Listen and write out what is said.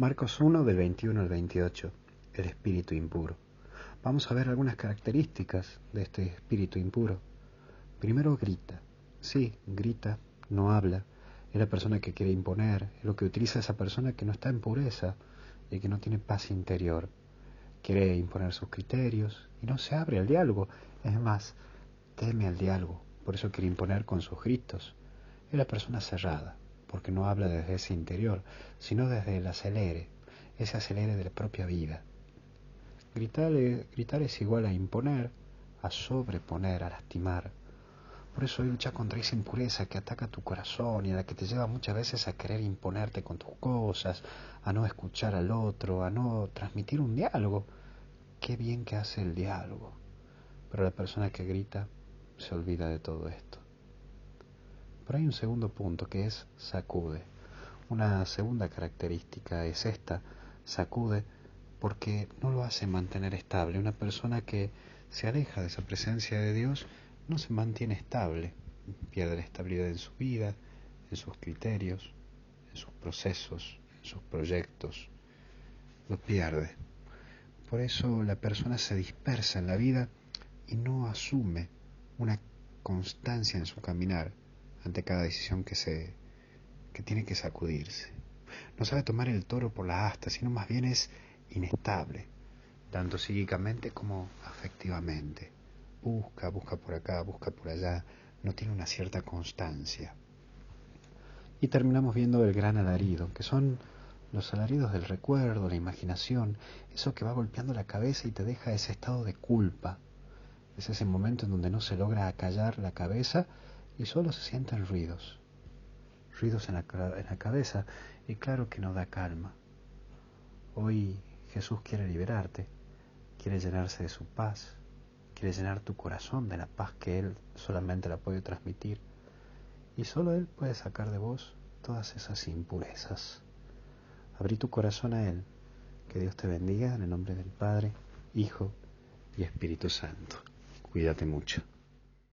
Marcos 1 del 21 al 28, el espíritu impuro. Vamos a ver algunas características de este espíritu impuro. Primero grita. Sí, grita, no habla. Es la persona que quiere imponer, es lo que utiliza esa persona que no está en pureza y que no tiene paz interior. Quiere imponer sus criterios y no se abre al diálogo. Es más, teme al diálogo, por eso quiere imponer con sus gritos. Es la persona cerrada porque no habla desde ese interior, sino desde el acelere, ese acelere de la propia vida. Gritar, es igual a imponer, a sobreponer, a lastimar. Por eso lucha contra esa impureza que ataca tu corazón y a la que te lleva muchas veces a querer imponerte con tus cosas, a no escuchar al otro, a no transmitir un diálogo. Qué bien que hace el diálogo. Pero la persona que grita se olvida de todo esto. Pero hay un segundo punto que es sacude. Una segunda característica es esta, sacude porque no lo hace mantener estable. Una persona que se aleja de esa presencia de Dios no se mantiene estable, pierde la estabilidad en su vida, en sus criterios, en sus procesos, en sus proyectos, lo pierde. Por eso la persona se dispersa en la vida y no asume una constancia en su caminar ante cada decisión que se que tiene que sacudirse. No sabe tomar el toro por la asta, sino más bien es inestable, tanto psíquicamente como afectivamente. Busca, busca por acá, busca por allá, no tiene una cierta constancia. Y terminamos viendo el gran alarido, que son los alaridos del recuerdo, la imaginación, eso que va golpeando la cabeza y te deja ese estado de culpa. Es ese momento en donde no se logra acallar la cabeza y solo se sienten ruidos, ruidos en la, en la cabeza y claro que no da calma. Hoy Jesús quiere liberarte, quiere llenarse de su paz, quiere llenar tu corazón de la paz que Él solamente la puede transmitir y solo Él puede sacar de vos todas esas impurezas. Abrí tu corazón a Él. Que Dios te bendiga en el nombre del Padre, Hijo y Espíritu Santo. Cuídate mucho.